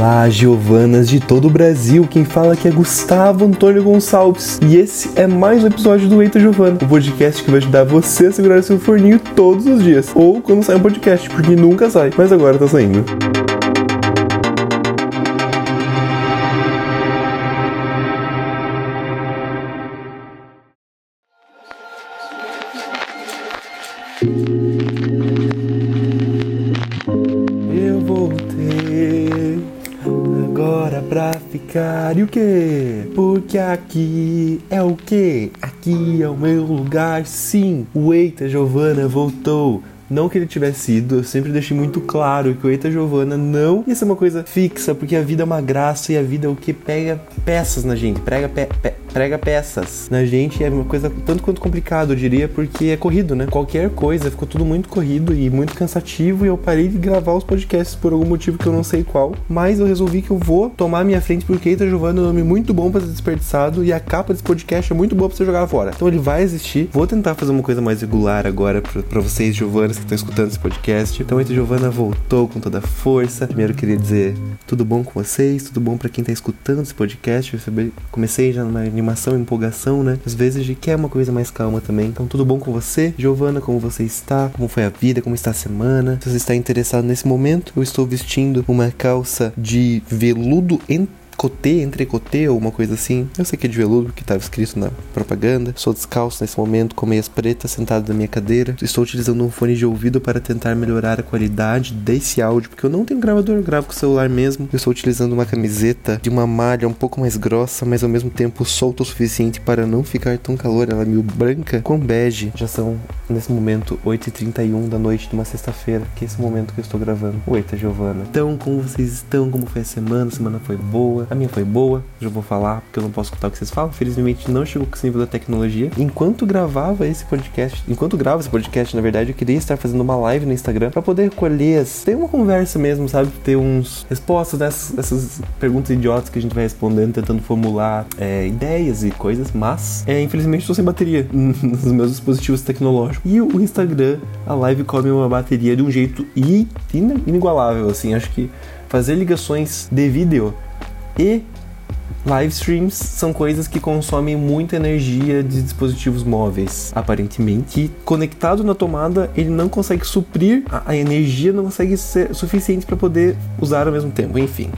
Olá, Giovanas de todo o Brasil. Quem fala aqui é Gustavo Antônio Gonçalves. E esse é mais um episódio do Eita Giovana, o podcast que vai ajudar você a segurar seu forninho todos os dias. Ou quando sai um podcast, porque nunca sai, mas agora tá saindo. Pra ficar e o quê? Porque aqui é o quê? Aqui é o meu lugar, sim. O Eita Giovana voltou. Não que ele tivesse ido, eu sempre deixei muito claro que o Eita Giovana não ia ser uma coisa fixa, porque a vida é uma graça e a vida é o que pega peças na gente, prega, pe, pe, prega peças na gente. É uma coisa tanto quanto complicado, eu diria, porque é corrido, né? Qualquer coisa, ficou tudo muito corrido e muito cansativo e eu parei de gravar os podcasts por algum motivo que eu não sei qual. Mas eu resolvi que eu vou tomar minha frente porque Eita Giovana é um nome muito bom para ser desperdiçado e a capa desse podcast é muito boa pra você jogar fora. Então ele vai existir. Vou tentar fazer uma coisa mais regular agora pra, vocês, Giovanas, que estão escutando esse podcast. Então, Eita Giovana voltou com toda a força. Primeiro, eu queria dizer tudo bom com vocês, tudo bom para quem tá escutando esse podcast. Eu comecei já numa animação, empolgação, né? Às vezes a gente quer uma coisa mais calma também. Então, tudo bom com você, Giovana? Como você está? Como foi a vida? Como está a semana? Se você está interessado nesse momento, eu estou vestindo uma calça de veludo entre cotê, ou uma coisa assim. Eu sei que é de veludo, porque estava escrito na propaganda. Sou descalço nesse momento, com meias pretas, sentado na minha cadeira. Estou utilizando um fone de ouvido para tentar melhorar a qualidade desse áudio, porque eu não tenho gravador, eu gravo com o celular mesmo. Eu estou utilizando uma camiseta de uma malha um pouco mais grossa, mas ao mesmo tempo solta o suficiente para não ficar tão calor. Ela é meio branca, com bege. Já são, nesse momento, 8h31 da noite de uma sexta-feira, que é esse momento que eu estou gravando. Eita, Giovana. Então, como vocês estão? Como foi a semana? A semana foi boa. A minha foi boa, já vou falar porque eu não posso escutar o que vocês falam. Felizmente não chegou com esse nível da tecnologia. Enquanto gravava esse podcast, enquanto gravo esse podcast, na verdade, eu queria estar fazendo uma live no Instagram para poder colher ter uma conversa mesmo, sabe? Ter uns respostas dessas, dessas perguntas idiotas que a gente vai respondendo, tentando formular é, ideias e coisas, mas é, infelizmente estou sem bateria nos meus dispositivos tecnológicos. E o Instagram, a live come uma bateria de um jeito inigualável, assim. Acho que fazer ligações de vídeo e live streams são coisas que consomem muita energia de dispositivos móveis, aparentemente. E conectado na tomada, ele não consegue suprir a, energia, não consegue ser suficiente para poder usar ao mesmo tempo. Enfim,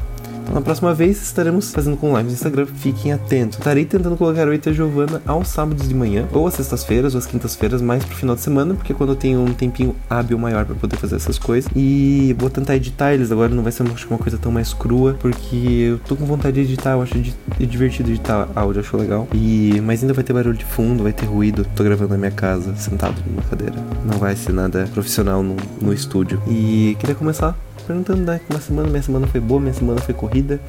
então, na próxima vez estaremos fazendo com lives no Instagram, fiquem atentos. Estarei tentando colocar o Eita Giovana aos sábados de manhã, ou às sextas-feiras, ou às quintas-feiras, mais pro final de semana, porque é quando eu tenho um tempinho hábil maior para poder fazer essas coisas. E vou tentar editar eles agora, não vai ser uma coisa tão mais crua, porque eu tô com vontade de editar, eu acho divertido editar áudio, acho legal. E mas ainda vai ter barulho de fundo, vai ter ruído. Tô gravando na minha casa, sentado numa cadeira. Não vai ser nada profissional no, no estúdio. E queria começar perguntando né, como a semana, minha semana foi boa, minha semana foi corrida.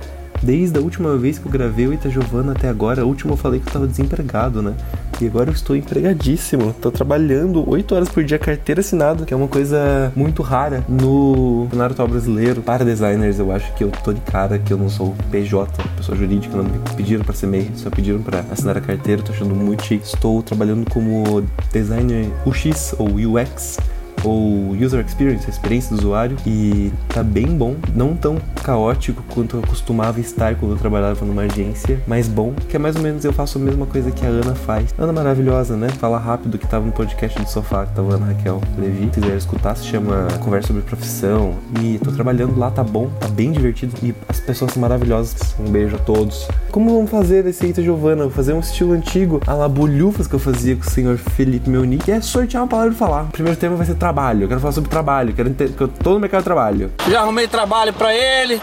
Desde a última vez que eu gravei o Ita Giovana até agora, a última eu falei que eu tava desempregado, né? E agora eu estou empregadíssimo. Tô trabalhando 8 horas por dia, carteira assinada, que é uma coisa muito rara no atual brasileiro. Para designers, eu acho que eu tô de cara que eu não sou PJ, pessoa jurídica, não me pediram para ser MEI, só pediram para assinar a carteira, tô achando muito chique. Estou trabalhando como designer UX ou UX ou User Experience, a experiência do usuário, e tá bem bom, não tão caótico quanto eu costumava estar quando eu trabalhava numa agência, mas bom, que é mais ou menos eu faço a mesma coisa que a Ana faz. Ana maravilhosa, né? Fala rápido que tava no podcast do sofá, que tava Ana Raquel Levi, se quiser escutar, se chama Conversa sobre Profissão, e tô trabalhando lá, tá bom, tá bem divertido, e as pessoas são maravilhosas, um beijo a todos. Como vamos fazer esse Eita Giovana? Vou fazer um estilo antigo, a la bolhufas que eu fazia com o senhor Felipe Meunique, que é sortear uma palavra de falar. O primeiro tema vai ser trabalho eu quero falar sobre trabalho, quero que eu tô no mercado de trabalho. Já arrumei trabalho para ele.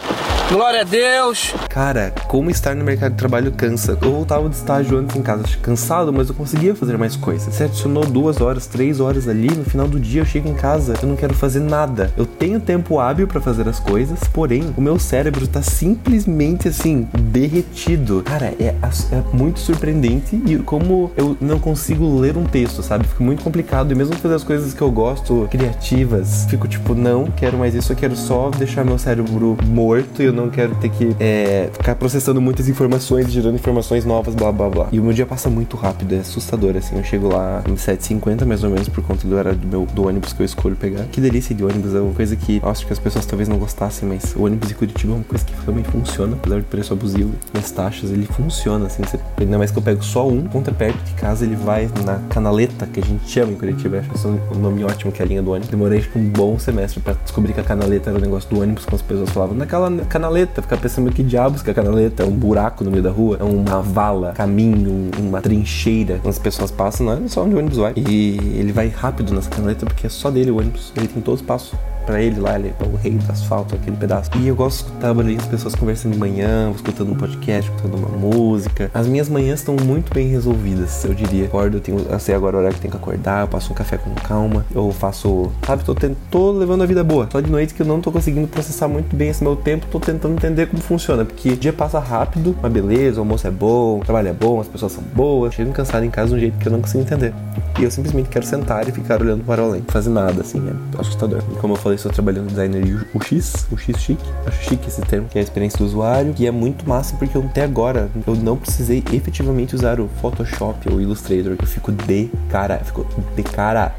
Glória a Deus. Cara, como estar no mercado de trabalho cansa. Eu voltava de estágio antes em casa cansado, mas eu conseguia fazer mais coisas. Você adicionou duas horas, três horas ali, no final do dia eu chego em casa, eu não quero fazer nada. Eu tenho tempo hábil para fazer as coisas, porém, o meu cérebro tá simplesmente assim, derretido. Cara, é, é muito surpreendente e como eu não consigo ler um texto, sabe? Fica muito complicado. E mesmo fazer as coisas que eu gosto, criativas, fico tipo, não, quero mais isso, eu quero só deixar meu cérebro morto e eu não não quero ter que é, ficar processando muitas informações, gerando informações novas, blá blá blá. E o meu dia passa muito rápido, é assustador, assim. Eu chego lá em 7h50 mais ou menos, por conta do horário do, meu, do ônibus que eu escolho pegar. Que delícia de ônibus, é uma coisa que acho que as pessoas talvez não gostassem, mas o ônibus de Curitiba é uma coisa que realmente funciona, apesar de preço abusivo nas taxas, ele funciona, assim. Você, ainda mais que eu pego só um, ponta perto de casa, ele vai na canaleta, que a gente chama em Curitiba, acho um nome ótimo que é a linha do ônibus. Demorei tipo um bom semestre pra descobrir que a canaleta era o negócio do ônibus, com as pessoas falavam naquela canaleta, ficar pensando que diabos que é a canaleta, é um buraco no meio da rua, é uma vala, caminho, uma trincheira, as pessoas passam, não é só onde o ônibus vai. E ele vai rápido nessa canaleta porque é só dele o ônibus, ele tem todos os passos para ele lá, ele é o rei do asfalto, aquele pedaço. E eu gosto de escutar barulhinho as pessoas conversando de manhã, escutando um podcast, escutando uma música. As minhas manhãs estão muito bem resolvidas, eu diria. Acordo, eu, tenho, eu sei agora o horário que tenho que acordar, eu passo um café com calma, eu faço, sabe, tô, tô levando a vida boa. Só de noite que eu não tô conseguindo processar muito bem esse meu tempo, tô tentando entender como funciona, porque o dia passa rápido, uma beleza, o almoço é bom, o trabalho é bom, as pessoas são boas, chego cansado em casa de um jeito que eu não consigo entender. E eu simplesmente quero sentar e ficar olhando para além, fazer nada, assim, é assustador. E como eu falei, estou trabalhando no designer UX, UX chique, acho chique esse termo, que é a experiência do usuário, e é muito massa porque eu, até agora eu não precisei efetivamente usar o Photoshop ou o Illustrator, eu fico de cara, eu fico de cara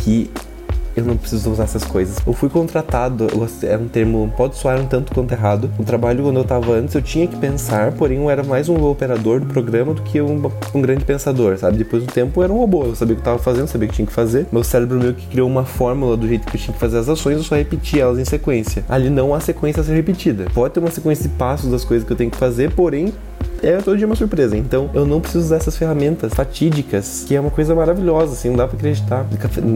que eu não preciso usar essas coisas. Eu fui contratado, é um termo, pode soar um tanto quanto errado. O trabalho quando eu tava antes, eu tinha que pensar, porém eu era mais um operador do programa do que um, um grande pensador, sabe? Depois do tempo eu era um robô, eu sabia o que eu tava fazendo, sabia o que tinha que fazer. Meu cérebro meio que criou uma fórmula do jeito que eu tinha que fazer as ações, eu só repetia elas em sequência. Ali não há sequência a ser repetida. Pode ter uma sequência de passos das coisas que eu tenho que fazer, porém é todo dia uma surpresa. Então eu não preciso usar essas ferramentas fatídicas, que é uma coisa maravilhosa, assim, não dá pra acreditar.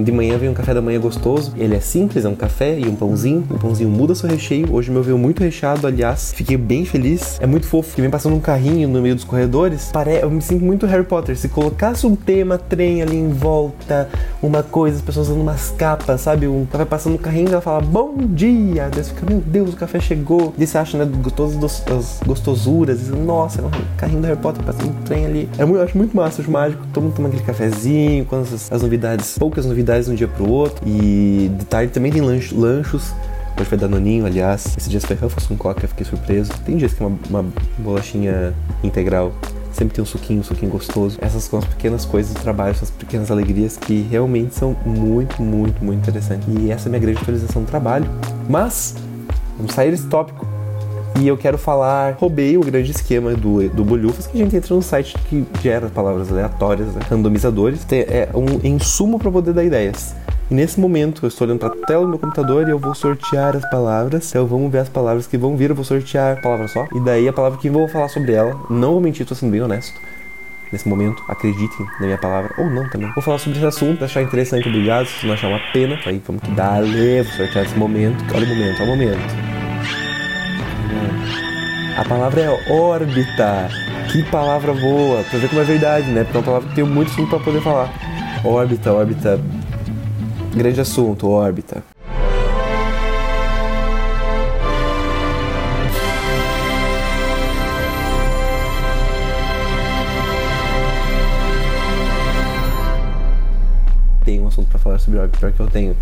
De manhã vem um café da manhã gostoso, ele é simples, é um café e um pãozinho. O pãozinho muda seu recheio. Hoje meu veio muito recheado, aliás, fiquei bem feliz. É muito fofo, que vem passando um carrinho no meio dos corredores. Pare... Eu me sinto muito Harry Potter. Se colocasse um tema, trem ali em volta, uma coisa, as pessoas usando umas capas, sabe? Um vai passando um carrinho e ela fala bom dia. Você fica, meu Deus, o café chegou. Daí você acha, né, todas as gostosuras. Nossa, um carrinho do Harry Potter passando um trem ali. É muito, eu acho muito massa, acho mágico. Todo mundo toma aquele cafezinho, com as, as novidades, poucas novidades de um dia pro outro. E de tarde também tem lanch, lanchos. Hoje foi Danoninho, aliás. Esse dia foi Ruffles com coca, fiquei surpreso. Tem dias que é uma, uma bolachinha integral sempre tem um suquinho, um suquinho gostoso. Essas são as pequenas coisas do trabalho, essas pequenas alegrias que realmente são muito, muito, muito interessantes. E essa é a minha grande atualização do trabalho. Mas, vamos sair desse tópico e eu quero falar, roubei o grande esquema do, do Bolhufas, que a gente entra num site que gera palavras aleatórias, né? randomizadores. É um insumo para poder dar ideias. E nesse momento eu estou olhando para a tela do meu computador e eu vou sortear as palavras. Então vamos ver as palavras que vão vir. Eu vou sortear a palavra só. E daí a palavra que eu vou falar sobre ela. Não vou mentir, estou sendo bem honesto. Nesse momento, acreditem na minha palavra, ou não também. Vou falar sobre esse assunto, achar interessante, obrigado. Se não achar uma pena, aí vamos que dar, vou sortear esse momento. Olha o momento, olha o momento. A palavra é órbita. Que palavra boa. Pra ver como é verdade, né? Porque é uma palavra que tem muito assunto pra poder falar. Órbita, órbita. Grande assunto, órbita. Tem um assunto para falar sobre órbita, pior que eu tenho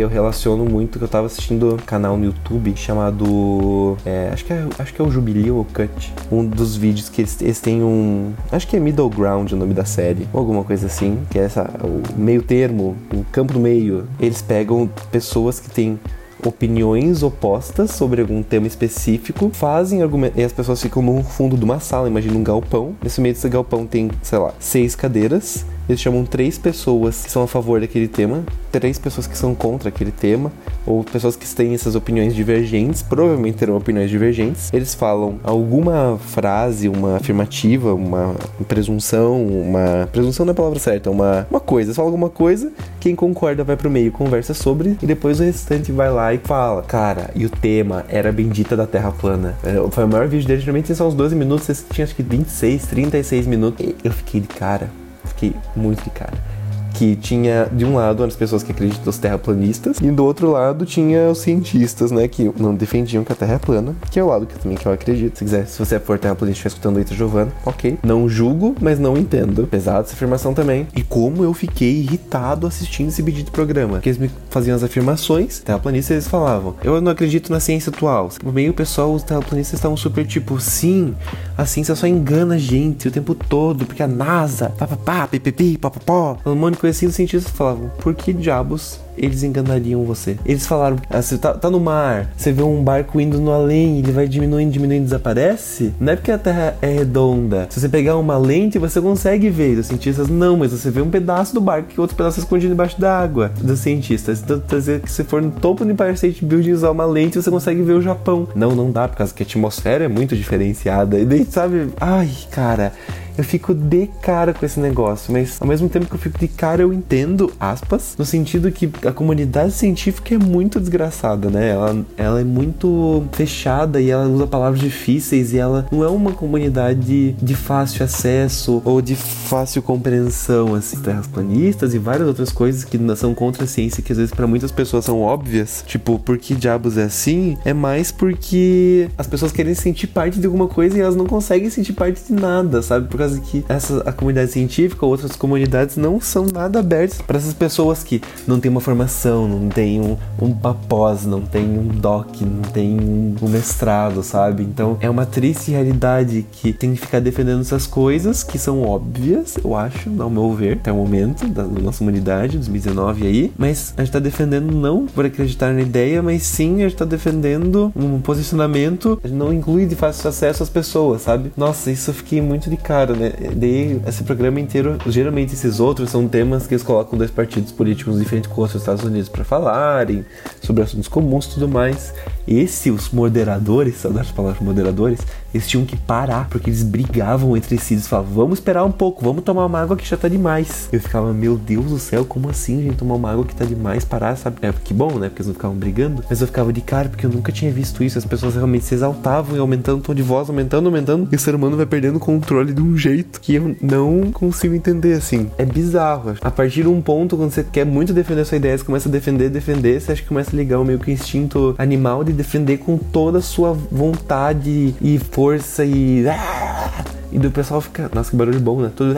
eu relaciono muito, que eu tava assistindo um canal no YouTube chamado. É, acho, que é, acho que é o Jubilee ou Cut. Um dos vídeos que eles, eles têm um. Acho que é Middle Ground o nome da série, ou alguma coisa assim, que é essa, o meio termo, o campo do meio. Eles pegam pessoas que têm opiniões opostas sobre algum tema específico, fazem argumentos. E as pessoas ficam no fundo de uma sala, imagina um galpão. Nesse meio desse galpão tem, sei lá, seis cadeiras. Eles chamam três pessoas que são a favor daquele tema, três pessoas que são contra aquele tema, ou pessoas que têm essas opiniões divergentes, provavelmente terão opiniões divergentes. Eles falam alguma frase, uma afirmativa, uma presunção, uma. Presunção não é a palavra certa, uma, uma coisa. Eles falam alguma coisa, quem concorda vai pro meio, conversa sobre, e depois o restante vai lá e fala. Cara, e o tema era Bendita da Terra Plana. É, foi o maior vídeo dele, geralmente só uns 12 minutos, tinham acho que 26, 36 minutos. Eu fiquei de cara fiquei muito de cara. Que tinha de um lado as pessoas que acreditam os terraplanistas e do outro lado tinha os cientistas, né, que não defendiam que a Terra é plana, que é o lado que também que eu acredito. Se quiser, se você for terraplanista escutando o Ita Giovanna, ok. Não julgo, mas não entendo. Pesado essa afirmação também. E como eu fiquei irritado assistindo esse de programa, que eles me faziam as afirmações, terraplanistas eles falavam, eu não acredito na ciência atual. No meio pessoal, os terraplanistas estavam super tipo, sim, a ciência só engana a gente o tempo todo, porque a NASA, papapá, pipipi, papapó, um monte de coisa assim, os cientistas falavam, por que diabos eles enganariam você. Eles falaram: ah, você tá, tá no mar, você vê um barco indo no além, ele vai diminuindo, diminuindo, desaparece. Não é porque a Terra é redonda. Se você pegar uma lente, você consegue ver. Os cientistas não, mas você vê um pedaço do barco que outro pedaço escondido embaixo da água. Dos cientistas. Então, quer dizer que se for no topo do Empire State Building usar uma lente, você consegue ver o Japão. Não, não dá, por causa que a atmosfera é muito diferenciada. E daí, sabe? Ai, cara eu fico de cara com esse negócio, mas ao mesmo tempo que eu fico de cara, eu entendo, aspas, no sentido que a comunidade científica é muito desgraçada, né? Ela, ela é muito fechada e ela usa palavras difíceis e ela não é uma comunidade de fácil acesso ou de fácil compreensão, assim, terras planistas e várias outras coisas que são contra a ciência que às vezes para muitas pessoas são óbvias, tipo, por que diabos é assim? É mais porque as pessoas querem sentir parte de alguma coisa e elas não conseguem sentir parte de nada, sabe? Por causa causa que essa a comunidade científica ou outras comunidades não são nada abertas para essas pessoas que não têm uma formação, não têm um, um pós, não tem um doc, não tem um, mestrado, sabe? Então é uma triste realidade que tem que ficar defendendo essas coisas que são óbvias, eu acho, ao meu ver, até o momento da, da nossa comunidade, 2019 aí, mas a gente tá defendendo não por acreditar na ideia, mas sim a gente tá defendendo um posicionamento, não inclui de fácil acesso às pessoas, sabe? Nossa, isso eu fiquei muito de cara, né? Daí, esse programa inteiro, geralmente esses outros são temas que eles colocam dois partidos políticos diferentes com os Estados Unidos para falarem sobre assuntos comuns e tudo mais. Esse, os moderadores, saudades das palavras moderadores, eles tinham que parar, porque eles brigavam entre si. Eles falavam, vamos esperar um pouco, vamos tomar uma água que já tá demais. Eu ficava, meu Deus do céu, como assim, gente, tomar uma água que tá demais, parar, sabe? É, que bom, né? Porque eles não ficavam brigando. Mas eu ficava de cara, porque eu nunca tinha visto isso. As pessoas realmente se exaltavam e aumentando o tom de voz, aumentando, aumentando. E o ser humano vai perdendo o controle de um jeito que eu não consigo entender, assim. É bizarro. A partir de um ponto, quando você quer muito defender sua ideia, você começa a defender, defender, você acha que começa a ligar o meio que instinto animal de defender com toda a sua vontade e força e. E do pessoal fica. Nossa, que barulho bom, né? Tudo.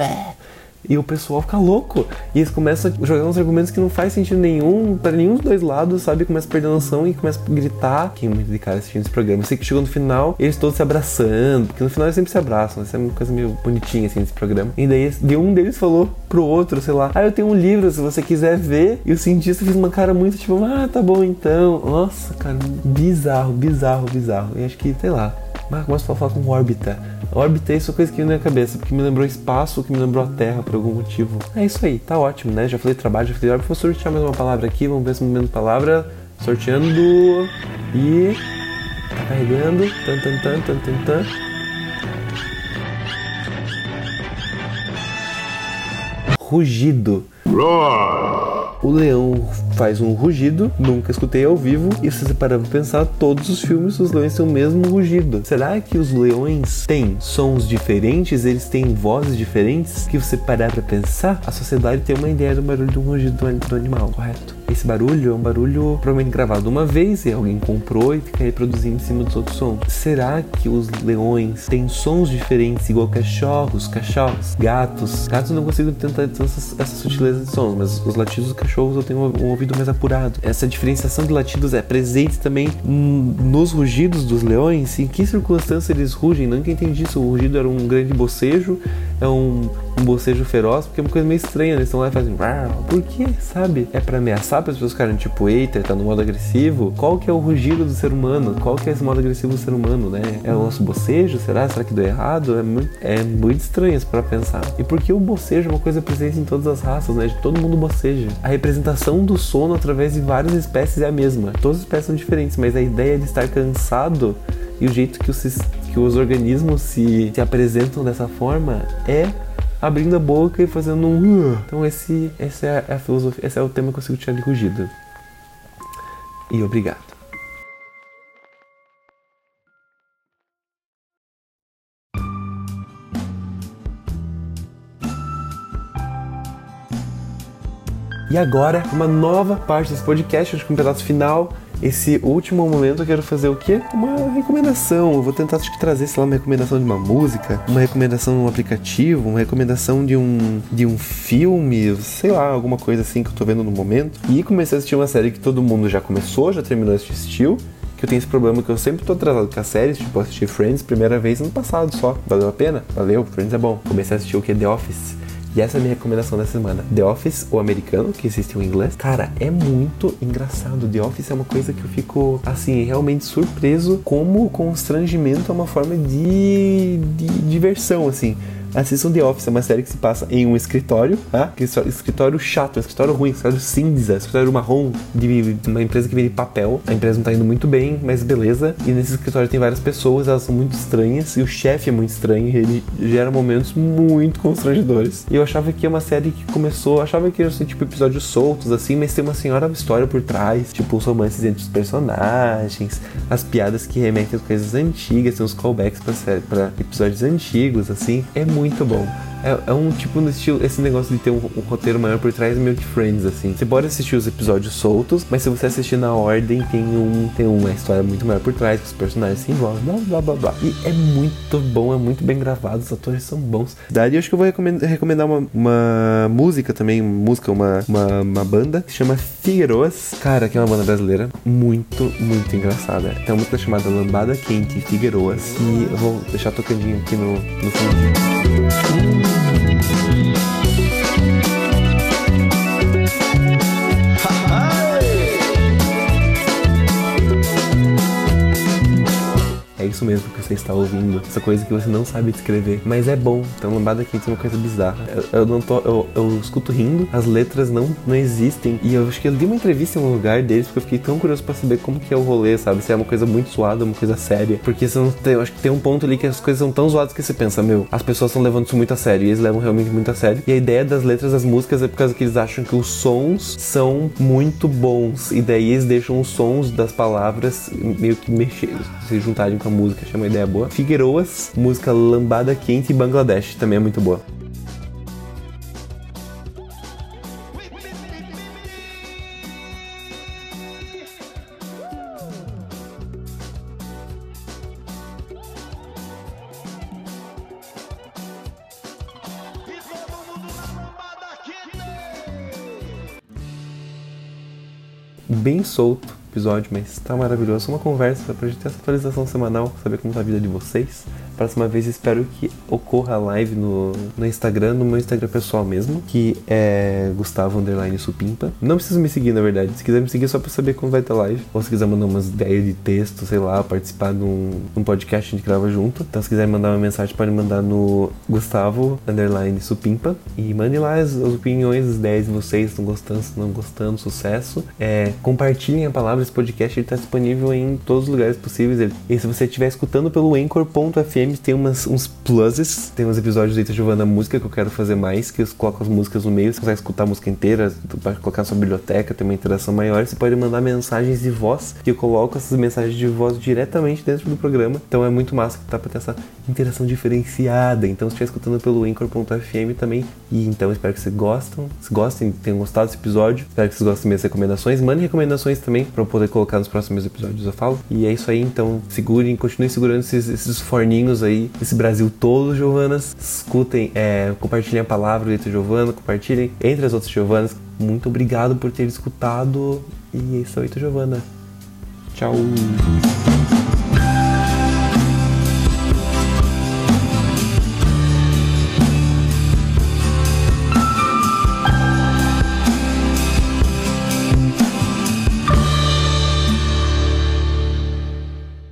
E o pessoal fica louco. E eles começam a jogar uns argumentos que não faz sentido nenhum para nenhum dos dois lados, sabe? Começa a perder a noção e começa a gritar. É muito de cara assistindo esse programa. Eu sei que chegou no final, eles todos se abraçando, porque no final eles sempre se abraçam. Isso é uma coisa meio bonitinha assim desse programa. E daí de um deles falou pro outro, sei lá, ah, eu tenho um livro se você quiser ver. E o cientista fez uma cara muito tipo, ah, tá bom então. Nossa, cara, bizarro, bizarro, bizarro. E acho que, sei lá, mas começo a falar com órbita. Órbita é isso coisa que veio na minha cabeça, porque me lembrou espaço, que me lembrou a Terra por algum motivo. É isso aí, tá ótimo, né? Já falei trabalho, já falei órbita. Vou sortear mais uma palavra aqui, vamos ver se momento palavra. Sorteando. E. Tá carregando. Tan, tan, tan, tan, tan, tan. Rugido. Roar. O leão faz um rugido, nunca escutei ao vivo, e se você parar pra pensar, todos os filmes os leões têm o mesmo rugido. Será que os leões têm sons diferentes? Eles têm vozes diferentes? Que você parar pra pensar, a sociedade tem uma ideia do barulho do rugido do animal, correto? Esse barulho é um barulho provavelmente gravado uma vez e alguém comprou e fica reproduzindo em cima dos outros sons. Será que os leões têm sons diferentes igual cachorros, cachorros, gatos? Gatos não consigo tentar essas, essas sutilezas de sons, mas os latidos dos cachorros eu tenho um ouvido mais apurado. Essa diferenciação de latidos é presente também nos rugidos dos leões. Em que circunstância eles rugem? Nunca entendi isso. O rugido era um grande bocejo, é um, um bocejo feroz, porque é uma coisa meio estranha. Né? Eles estão lá e fazem. Por que, sabe? É para ameaçar para as pessoas ficarem tipo, eita, tá no modo agressivo. Qual que é o rugido do ser humano? Qual que é esse modo agressivo do ser humano, né? É o nosso bocejo? Será? Será que deu errado? É muito, é muito estranho isso para pensar. E porque o bocejo é uma coisa presente em todas as raças, né? De todo mundo boceja. A representação do sono através de várias espécies é a mesma. Todas as espécies são diferentes, mas a ideia de estar cansado e o jeito que os, que os organismos se, se apresentam dessa forma é abrindo a boca e fazendo um. Então esse, é a filosofia, esse é o tema que eu consigo tirar de rugido. E obrigado. E agora, uma nova parte desse podcast, acho que um pedaço final. Esse último momento eu quero fazer o quê? Uma recomendação. Eu vou tentar acho que trazer, sei lá, uma recomendação de uma música, uma recomendação de um aplicativo, uma recomendação de um, de um filme, sei lá, alguma coisa assim que eu tô vendo no momento. E comecei a assistir uma série que todo mundo já começou, já terminou, assistiu que eu tenho esse problema que eu sempre tô atrasado com as séries, tipo, assisti Friends primeira vez ano passado só. Valeu a pena? Valeu, Friends é bom. Comecei a assistir o que? The Office. E essa é a minha recomendação dessa semana. The Office, o americano, que existe em inglês. Cara, é muito engraçado. The Office é uma coisa que eu fico, assim, realmente surpreso como o constrangimento é uma forma de, de diversão, assim. Assistam The Office, é uma série que se passa em um escritório, tá? Escritório chato, escritório ruim, escritório cinza, escritório marrom de uma empresa que vende papel. A empresa não tá indo muito bem, mas beleza. E nesse escritório tem várias pessoas, elas são muito estranhas, e o chefe é muito estranho, ele gera momentos muito constrangedores. E eu achava que é uma série que começou, achava que ia ser tipo episódios soltos, assim, mas tem uma senhora história por trás, tipo os romances entre os personagens, as piadas que remetem às coisas antigas, tem uns callbacks pra episódios antigos, assim. É muito muito bom. É, é, um tipo no estilo, esse negócio de ter um, um, roteiro maior por trás meio que Friends, assim. Você pode assistir os episódios soltos, mas se você assistir na ordem, tem, um, tem uma história muito maior por trás, que os personagens se envolvem, blá blá blá blá. E é muito bom, é muito bem gravado, os atores são bons. Daí eu acho que eu vou recomendar, recomendar uma, uma música também, música, uma, uma, uma, banda que chama Figueiroas, cara, que é uma banda brasileira, muito, muito engraçada. Tem uma música chamada Lambada Quente Figueiroas, e eu vou deixar tocandinho aqui no, no fundo. Isso mesmo que você está ouvindo. Essa coisa que você não sabe descrever. Mas é bom. Então, lambada quente é uma coisa bizarra. Eu, eu não tô. Eu, eu, escuto rindo, as letras não, não existem. E eu acho que eu li uma entrevista em um lugar deles porque eu fiquei tão curioso para saber como que é o rolê, sabe? Se é uma coisa muito suada, uma coisa séria. Porque tem, eu acho que tem um ponto ali que as coisas são tão zoadas que você pensa, meu, as pessoas estão levando isso muito a sério. E eles levam realmente muito a sério. E a ideia das letras das músicas é por causa que eles acham que os sons são muito bons. E daí eles deixam os sons das palavras meio que mexer, se juntarem com a música, achei uma ideia boa. Figueiroas, música Lambada Quente e Bangladesh, também é muito boa. Bem solto, episódio, mas tá maravilhoso. Uma conversa pra gente ter essa atualização semanal, saber como tá a vida de vocês. Próxima vez espero que ocorra live no, no Instagram, no meu Instagram pessoal mesmo, que é Gustavo Underline Supimpa. Não precisa me seguir, na verdade. Se quiser me seguir, é só pra saber quando vai ter live. Ou se quiser mandar umas ideias de texto, sei lá, participar de um, um podcast, a gente grava junto. Então, se quiser mandar uma mensagem, pode mandar no Gustavo Underline Supimpa. E mande lá as, as opiniões, as ideias de vocês, estão gostando, se não gostando, sucesso. É, compartilhem a palavra, esse podcast está disponível em todos os lugares possíveis. E se você estiver escutando pelo Anchor.fm, tem umas, uns pluses, tem uns episódios do Eita Música que eu quero fazer mais, que eu coloco as músicas no meio, você consegue escutar a música inteira, pode colocar na sua biblioteca, tem uma interação maior, você pode mandar mensagens de voz, que eu coloco essas mensagens de voz diretamente dentro do programa, então é muito massa que tá pra ter essa interação diferenciada, então se estiver escutando pelo Anchor.fm também, e então espero que vocês gostem, se gostem, tenham gostado desse episódio, espero que vocês gostem das recomendações, mandem recomendações também para eu poder colocar nos próximos episódios, eu falo, e é isso aí, então segurem, continuem segurando esses, esses forninhos aí, esse Brasil todo, Giovanas. Escutem, é, compartilhem a palavra do Giovana, compartilhem entre as outras Giovanas. Muito obrigado por ter escutado. E é isso aí, Giovana. Tchau.